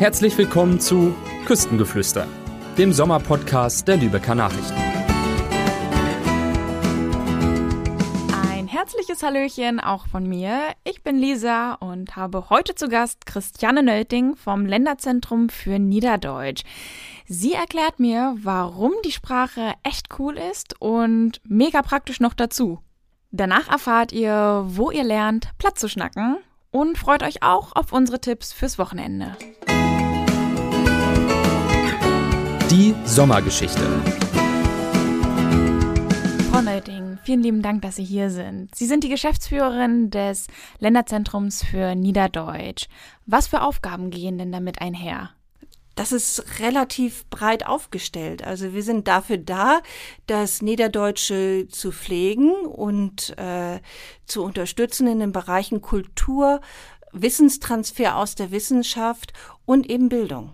Herzlich willkommen zu Küstengeflüster, dem Sommerpodcast der Lübecker Nachrichten. Ein herzliches Hallöchen auch von mir. Ich bin Lisa und habe heute zu Gast Christiane Nölting vom Länderzentrum für Niederdeutsch. Sie erklärt mir, warum die Sprache echt cool ist und mega praktisch noch dazu. Danach erfahrt ihr, wo ihr lernt, Platz zu schnacken und freut euch auch auf unsere Tipps fürs Wochenende. Die Sommergeschichte. Frau Neuting, vielen lieben Dank, dass Sie hier sind. Sie sind die Geschäftsführerin des Länderzentrums für Niederdeutsch. Was für Aufgaben gehen denn damit einher? Das ist relativ breit aufgestellt. Also wir sind dafür da, das Niederdeutsche zu pflegen und äh, zu unterstützen in den Bereichen Kultur, Wissenstransfer aus der Wissenschaft und eben Bildung.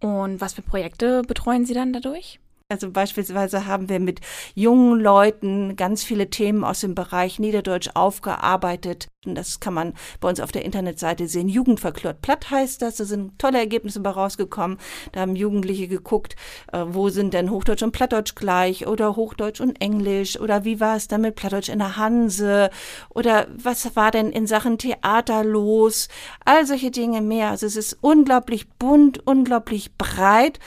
Und was für Projekte betreuen Sie dann dadurch? Also beispielsweise haben wir mit jungen Leuten ganz viele Themen aus dem Bereich Niederdeutsch aufgearbeitet. Und das kann man bei uns auf der Internetseite sehen. Jugendverklört platt heißt das. Da sind tolle Ergebnisse bei rausgekommen. Da haben Jugendliche geguckt, äh, wo sind denn Hochdeutsch und Plattdeutsch gleich oder Hochdeutsch und Englisch oder wie war es dann mit Plattdeutsch in der Hanse oder was war denn in Sachen Theater los? All solche Dinge mehr. Also es ist unglaublich bunt, unglaublich breit.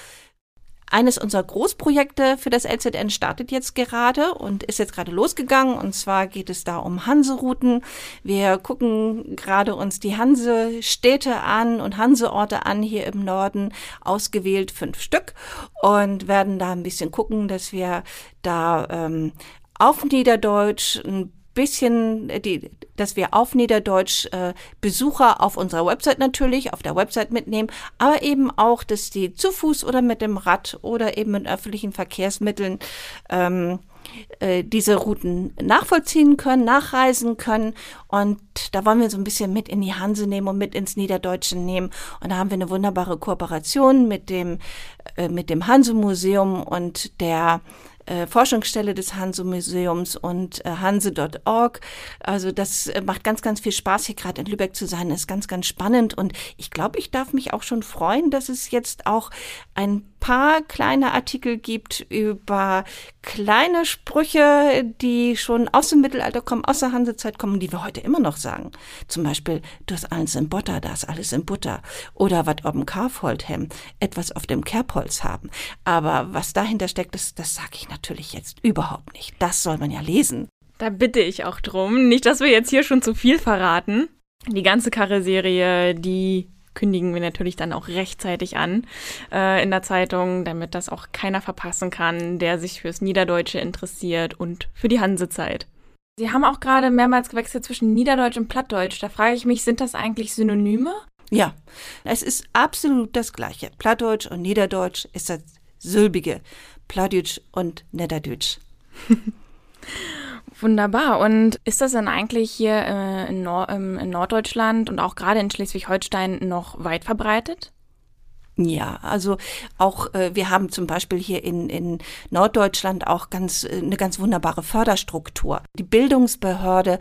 Eines unserer Großprojekte für das LZN startet jetzt gerade und ist jetzt gerade losgegangen. Und zwar geht es da um Hanserouten. Wir gucken gerade uns die Hansestädte an und Hanseorte an hier im Norden, ausgewählt fünf Stück und werden da ein bisschen gucken, dass wir da ähm, auf Niederdeutsch ein bisschen, äh, die, dass wir auf Niederdeutsch äh, Besucher auf unserer Website natürlich, auf der Website mitnehmen, aber eben auch, dass die zu Fuß oder mit dem Rad oder eben mit öffentlichen Verkehrsmitteln ähm, äh, diese Routen nachvollziehen können, nachreisen können. Und da wollen wir so ein bisschen mit in die Hanse nehmen und mit ins Niederdeutsche nehmen. Und da haben wir eine wunderbare Kooperation mit dem, äh, mit dem Hanse-Museum und der äh, Forschungsstelle des Hanse-Museums und äh, hanse.org. Also das äh, macht ganz, ganz viel Spaß, hier gerade in Lübeck zu sein. Ist ganz, ganz spannend. Und ich glaube, ich darf mich auch schon freuen, dass es jetzt auch ein paar kleine Artikel gibt über kleine Sprüche, die schon aus dem Mittelalter kommen, aus der Hansezeit kommen, die wir heute immer noch sagen. Zum Beispiel, du hast alles in Butter, da ist alles in Butter. Oder was auf dem Karfold hem, etwas auf dem Kerbholz haben. Aber was dahinter steckt, das, das sage ich natürlich jetzt überhaupt nicht. Das soll man ja lesen. Da bitte ich auch drum. Nicht, dass wir jetzt hier schon zu viel verraten. Die ganze Karre-Serie, die kündigen wir natürlich dann auch rechtzeitig an äh, in der Zeitung, damit das auch keiner verpassen kann, der sich fürs Niederdeutsche interessiert und für die Hansezeit. Sie haben auch gerade mehrmals gewechselt zwischen Niederdeutsch und Plattdeutsch. Da frage ich mich, sind das eigentlich Synonyme? Ja, es ist absolut das Gleiche. Plattdeutsch und Niederdeutsch ist das Sylbige. Plattdeutsch und Niederdeutsch. Wunderbar. Und ist das dann eigentlich hier äh, in, Nord in Norddeutschland und auch gerade in Schleswig-Holstein noch weit verbreitet? Ja, also auch äh, wir haben zum Beispiel hier in, in Norddeutschland auch ganz äh, eine ganz wunderbare Förderstruktur. Die Bildungsbehörde,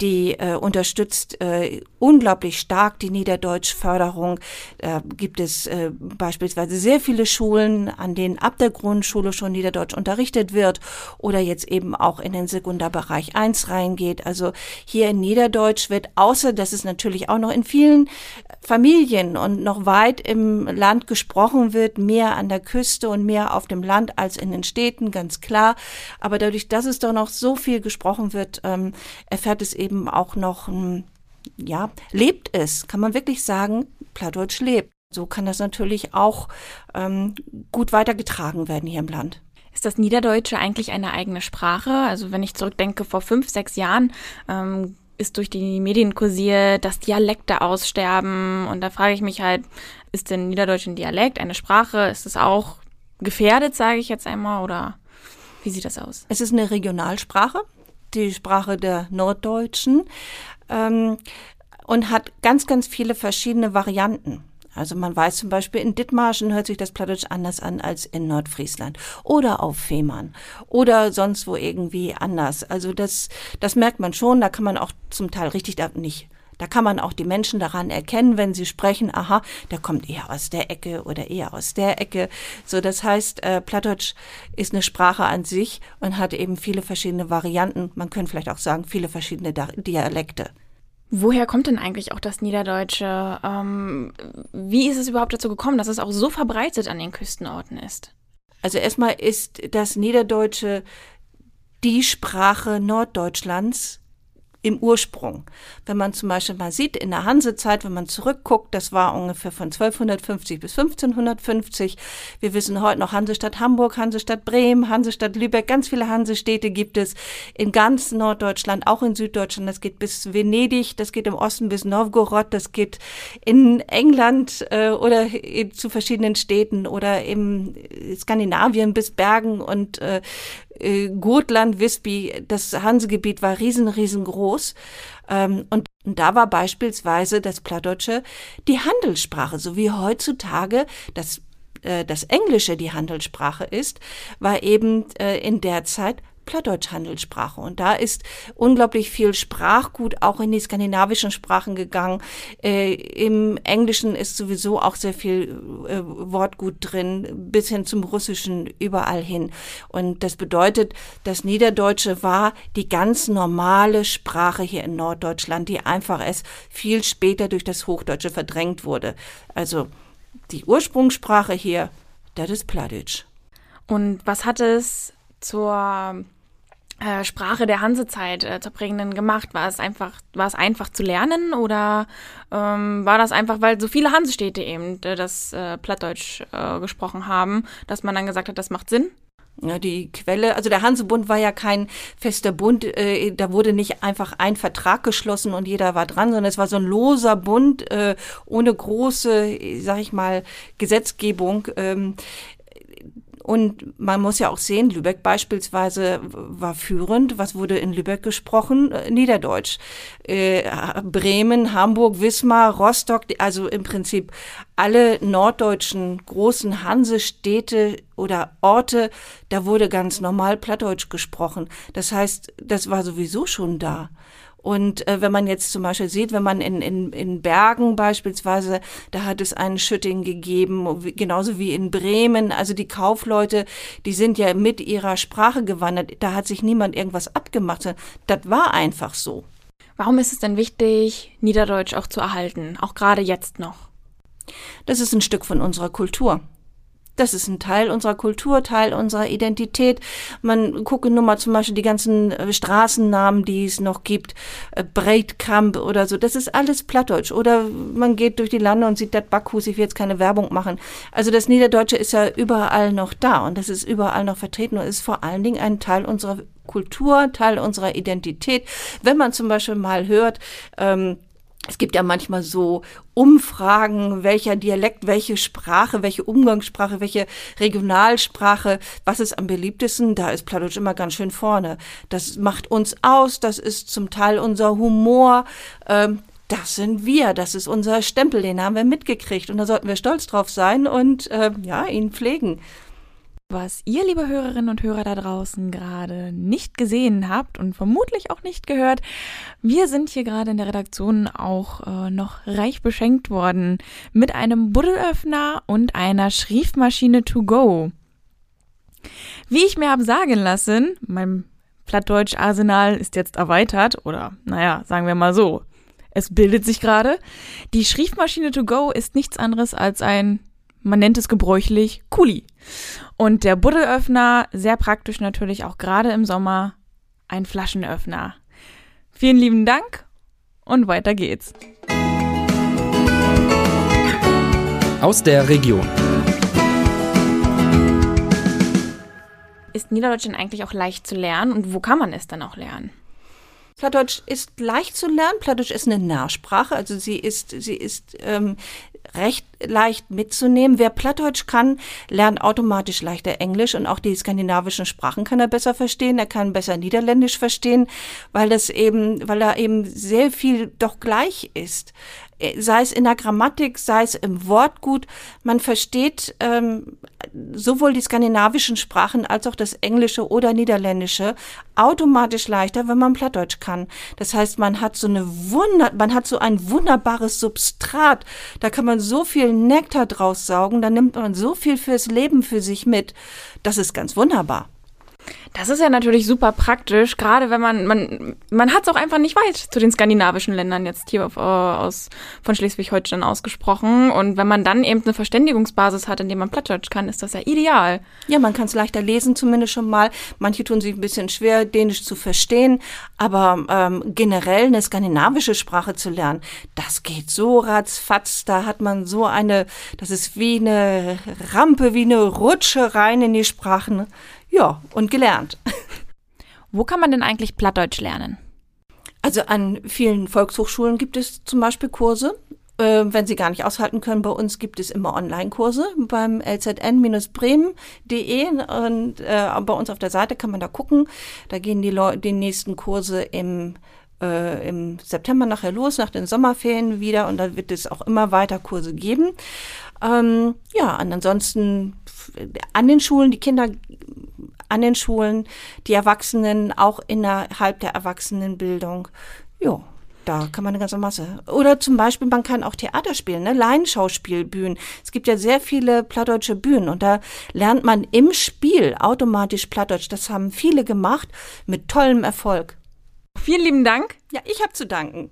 die äh, unterstützt äh, unglaublich stark die Niederdeutschförderung. Da gibt es äh, beispielsweise sehr viele Schulen, an denen ab der Grundschule schon Niederdeutsch unterrichtet wird oder jetzt eben auch in den Sekundarbereich 1 reingeht. Also hier in Niederdeutsch wird, außer dass es natürlich auch noch in vielen Familien und noch weit im Land Land gesprochen wird, mehr an der Küste und mehr auf dem Land als in den Städten, ganz klar. Aber dadurch, dass es doch noch so viel gesprochen wird, ähm, erfährt es eben auch noch, ähm, ja, lebt es, kann man wirklich sagen, Plattdeutsch lebt. So kann das natürlich auch ähm, gut weitergetragen werden hier im Land. Ist das Niederdeutsche eigentlich eine eigene Sprache? Also wenn ich zurückdenke, vor fünf, sechs Jahren ähm, ist durch die Medien kursiert, dass Dialekte aussterben. Und da frage ich mich halt, ist denn Niederdeutsch ein Dialekt, eine Sprache? Ist es auch gefährdet, sage ich jetzt einmal, oder wie sieht das aus? Es ist eine Regionalsprache, die Sprache der Norddeutschen ähm, und hat ganz, ganz viele verschiedene Varianten. Also man weiß zum Beispiel, in Dithmarschen hört sich das Plattdeutsch anders an als in Nordfriesland oder auf Fehmarn oder sonst wo irgendwie anders. Also das, das merkt man schon, da kann man auch zum Teil richtig, nicht Da kann man auch die Menschen daran erkennen, wenn sie sprechen, aha, der kommt eher aus der Ecke oder eher aus der Ecke. So, das heißt, äh, Plattdeutsch ist eine Sprache an sich und hat eben viele verschiedene Varianten. Man könnte vielleicht auch sagen, viele verschiedene Dialekte. Woher kommt denn eigentlich auch das Niederdeutsche? Ähm, wie ist es überhaupt dazu gekommen, dass es auch so verbreitet an den Küstenorten ist? Also erstmal ist das Niederdeutsche die Sprache Norddeutschlands im Ursprung. Wenn man zum Beispiel mal sieht, in der Hansezeit, wenn man zurückguckt, das war ungefähr von 1250 bis 1550. Wir wissen heute noch Hansestadt Hamburg, Hansestadt Bremen, Hansestadt Lübeck, ganz viele Hansestädte gibt es in ganz Norddeutschland, auch in Süddeutschland. Das geht bis Venedig, das geht im Osten bis Novgorod, das geht in England äh, oder zu verschiedenen Städten oder im Skandinavien bis Bergen und äh, äh, Gotland, Visby, das Hansegebiet war riesen, riesengroß. Ähm, und da war beispielsweise das Plattdeutsche die Handelssprache, so wie heutzutage das äh, das Englische die Handelssprache ist, war eben äh, in der Zeit Plattdeutsch-Handelssprache. Und da ist unglaublich viel Sprachgut auch in die skandinavischen Sprachen gegangen. Äh, Im Englischen ist sowieso auch sehr viel äh, Wortgut drin, bis hin zum Russischen überall hin. Und das bedeutet, das Niederdeutsche war die ganz normale Sprache hier in Norddeutschland, die einfach erst viel später durch das Hochdeutsche verdrängt wurde. Also die Ursprungssprache hier, das ist Plattdeutsch. Und was hat es zur äh, Sprache der Hansezeit äh, zur prägenden gemacht? War es einfach, war es einfach zu lernen oder ähm, war das einfach, weil so viele Hansestädte eben äh, das äh, Plattdeutsch äh, gesprochen haben, dass man dann gesagt hat, das macht Sinn? Ja, die Quelle, also der Hansebund war ja kein fester Bund, äh, da wurde nicht einfach ein Vertrag geschlossen und jeder war dran, sondern es war so ein loser Bund äh, ohne große, sag ich mal, Gesetzgebung. Ähm, und man muss ja auch sehen, Lübeck beispielsweise war führend. Was wurde in Lübeck gesprochen? Äh, Niederdeutsch. Äh, Bremen, Hamburg, Wismar, Rostock, also im Prinzip alle norddeutschen großen Hansestädte oder Orte, da wurde ganz normal Plattdeutsch gesprochen. Das heißt, das war sowieso schon da. Und äh, wenn man jetzt zum Beispiel sieht, wenn man in, in, in Bergen beispielsweise, da hat es einen Schütting gegeben, genauso wie in Bremen. Also die Kaufleute, die sind ja mit ihrer Sprache gewandert. Da hat sich niemand irgendwas abgemacht. Das war einfach so. Warum ist es denn wichtig, Niederdeutsch auch zu erhalten, auch gerade jetzt noch? Das ist ein Stück von unserer Kultur. Das ist ein Teil unserer Kultur, Teil unserer Identität. Man gucke nur mal zum Beispiel die ganzen äh, Straßennamen, die es noch gibt, äh, Breitkamp oder so. Das ist alles Plattdeutsch. Oder man geht durch die Lande und sieht das Backhus. Ich will jetzt keine Werbung machen. Also das Niederdeutsche ist ja überall noch da und das ist überall noch vertreten und ist vor allen Dingen ein Teil unserer Kultur, Teil unserer Identität. Wenn man zum Beispiel mal hört, ähm, es gibt ja manchmal so Umfragen, welcher Dialekt, welche Sprache, welche Umgangssprache, welche Regionalsprache, was ist am beliebtesten, da ist Plattdeutsch immer ganz schön vorne. Das macht uns aus, das ist zum Teil unser Humor. Ähm, das sind wir, das ist unser Stempel, den haben wir mitgekriegt und da sollten wir stolz drauf sein und äh, ja, ihn pflegen. Was ihr, liebe Hörerinnen und Hörer da draußen, gerade nicht gesehen habt und vermutlich auch nicht gehört, wir sind hier gerade in der Redaktion auch äh, noch reich beschenkt worden mit einem Buddelöffner und einer Schriftmaschine to go. Wie ich mir habe sagen lassen, mein Plattdeutsch-Arsenal ist jetzt erweitert oder, naja, sagen wir mal so, es bildet sich gerade. Die Schriftmaschine to go ist nichts anderes als ein man nennt es gebräuchlich Kuli. Und der Buddelöffner, sehr praktisch natürlich auch gerade im Sommer, ein Flaschenöffner. Vielen lieben Dank und weiter geht's. Aus der Region. Ist Niederdeutsch denn eigentlich auch leicht zu lernen und wo kann man es dann auch lernen? Plattdeutsch ist leicht zu lernen. Plattdeutsch ist eine Nahsprache, also sie ist, sie ist ähm, recht leicht mitzunehmen. Wer Plattdeutsch kann, lernt automatisch leichter Englisch und auch die skandinavischen Sprachen kann er besser verstehen. Er kann besser Niederländisch verstehen, weil das eben, weil da eben sehr viel doch gleich ist. Sei es in der Grammatik, sei es im Wortgut. Man versteht ähm, sowohl die skandinavischen Sprachen als auch das Englische oder Niederländische automatisch leichter, wenn man Plattdeutsch kann. Das heißt, man hat so eine Wunder, man hat so ein wunderbares Substrat. Da kann man so viel Nektar draus saugen, da nimmt man so viel fürs Leben für sich mit. Das ist ganz wunderbar. Das ist ja natürlich super praktisch, gerade wenn man, man, man hat es auch einfach nicht weit zu den skandinavischen Ländern jetzt hier auf, äh, aus, von Schleswig-Holstein ausgesprochen. Und wenn man dann eben eine Verständigungsbasis hat, in der man Plattdeutsch kann, ist das ja ideal. Ja, man kann es leichter lesen zumindest schon mal. Manche tun sich ein bisschen schwer, Dänisch zu verstehen. Aber ähm, generell eine skandinavische Sprache zu lernen, das geht so ratzfatz. Da hat man so eine, das ist wie eine Rampe, wie eine Rutsche rein in die Sprachen. Ja, und gelernt. Wo kann man denn eigentlich Plattdeutsch lernen? Also an vielen Volkshochschulen gibt es zum Beispiel Kurse. Äh, wenn Sie gar nicht aushalten können, bei uns gibt es immer Online-Kurse beim lzn-bremen.de und äh, bei uns auf der Seite kann man da gucken. Da gehen die, Leu die nächsten Kurse im äh, im September nachher los, nach den Sommerferien wieder und da wird es auch immer weiter Kurse geben. Ähm, ja, und ansonsten an den Schulen, die Kinder an den Schulen, die Erwachsenen auch innerhalb der Erwachsenenbildung. Ja, da kann man eine ganze Masse. Oder zum Beispiel, man kann auch Theater spielen, ne? Laienschauspielbühnen. Es gibt ja sehr viele plattdeutsche Bühnen und da lernt man im Spiel automatisch Plattdeutsch. Das haben viele gemacht mit tollem Erfolg. Vielen lieben Dank. Ja, ich habe zu danken.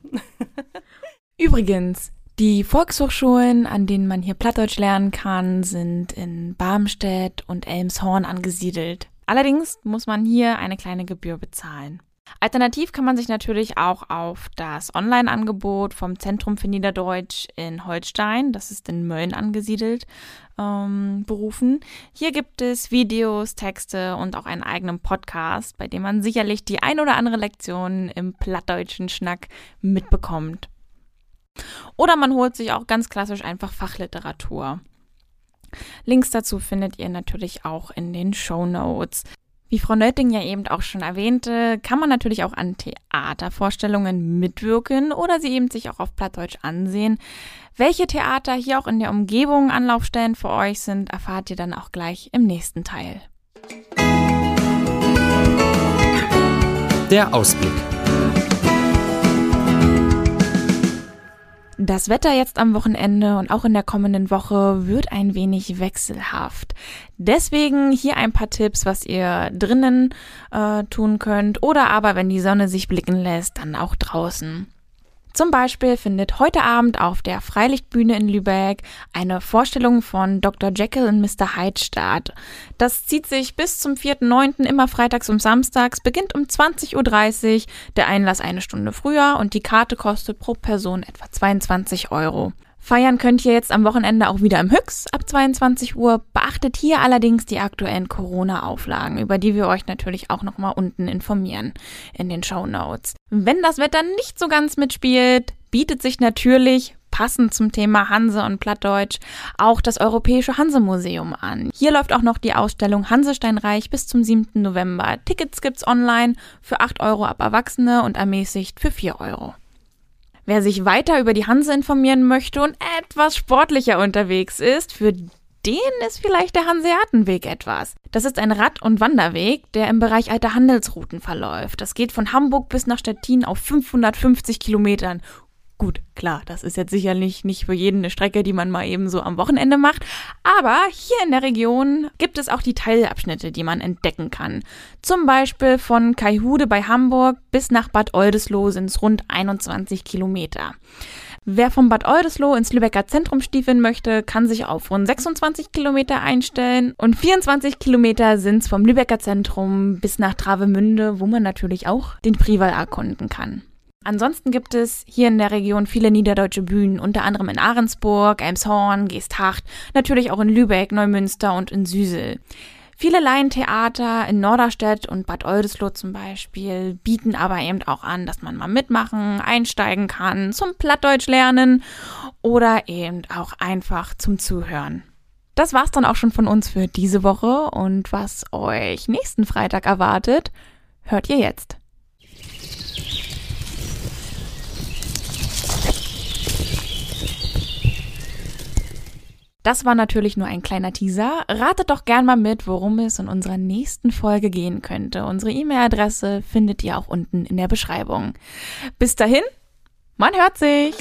Übrigens, die Volkshochschulen, an denen man hier Plattdeutsch lernen kann, sind in Barmstedt und Elmshorn angesiedelt. Allerdings muss man hier eine kleine Gebühr bezahlen. Alternativ kann man sich natürlich auch auf das Online-Angebot vom Zentrum für Niederdeutsch in Holstein, das ist in Mölln angesiedelt, ähm, berufen. Hier gibt es Videos, Texte und auch einen eigenen Podcast, bei dem man sicherlich die ein oder andere Lektion im plattdeutschen Schnack mitbekommt. Oder man holt sich auch ganz klassisch einfach Fachliteratur. Links dazu findet ihr natürlich auch in den Show Notes. Wie Frau Nötting ja eben auch schon erwähnte, kann man natürlich auch an Theatervorstellungen mitwirken oder sie eben sich auch auf Plattdeutsch ansehen. Welche Theater hier auch in der Umgebung Anlaufstellen für euch sind, erfahrt ihr dann auch gleich im nächsten Teil. Der Ausblick. Das Wetter jetzt am Wochenende und auch in der kommenden Woche wird ein wenig wechselhaft. Deswegen hier ein paar Tipps, was ihr drinnen äh, tun könnt oder aber, wenn die Sonne sich blicken lässt, dann auch draußen. Zum Beispiel findet heute Abend auf der Freilichtbühne in Lübeck eine Vorstellung von Dr. Jekyll und Mr. Hyde statt. Das zieht sich bis zum 4.9. immer freitags und samstags, beginnt um 20.30 Uhr, der Einlass eine Stunde früher und die Karte kostet pro Person etwa 22 Euro. Feiern könnt ihr jetzt am Wochenende auch wieder im Hüx ab 22 Uhr. Beachtet hier allerdings die aktuellen Corona-Auflagen, über die wir euch natürlich auch nochmal unten informieren in den Show Notes. Wenn das Wetter nicht so ganz mitspielt, bietet sich natürlich passend zum Thema Hanse und Plattdeutsch auch das Europäische Hansemuseum an. Hier läuft auch noch die Ausstellung Hansesteinreich bis zum 7. November. Tickets gibt's online für 8 Euro ab Erwachsene und ermäßigt für 4 Euro. Wer sich weiter über die Hanse informieren möchte und etwas sportlicher unterwegs ist, für den ist vielleicht der Hanseatenweg etwas. Das ist ein Rad- und Wanderweg, der im Bereich alter Handelsrouten verläuft. Das geht von Hamburg bis nach Stettin auf 550 Kilometern. Gut, klar, das ist jetzt sicherlich nicht für jeden eine Strecke, die man mal eben so am Wochenende macht, aber hier in der Region gibt es auch die Teilabschnitte, die man entdecken kann. Zum Beispiel von Kaihude bei Hamburg bis nach Bad Oldesloe sind es rund 21 Kilometer. Wer vom Bad Oldesloe ins Lübecker Zentrum stiefeln möchte, kann sich auf rund 26 Kilometer einstellen und 24 Kilometer sind es vom Lübecker Zentrum bis nach Travemünde, wo man natürlich auch den Prival erkunden kann. Ansonsten gibt es hier in der Region viele niederdeutsche Bühnen, unter anderem in Ahrensburg, Elmshorn, Geesthacht, natürlich auch in Lübeck, Neumünster und in Süsel. Viele Laientheater in Norderstedt und Bad Oldesloe zum Beispiel bieten aber eben auch an, dass man mal mitmachen, einsteigen kann, zum Plattdeutsch lernen oder eben auch einfach zum Zuhören. Das war's dann auch schon von uns für diese Woche und was euch nächsten Freitag erwartet, hört ihr jetzt. Das war natürlich nur ein kleiner Teaser. Ratet doch gern mal mit, worum es in unserer nächsten Folge gehen könnte. Unsere E-Mail-Adresse findet ihr auch unten in der Beschreibung. Bis dahin, man hört sich!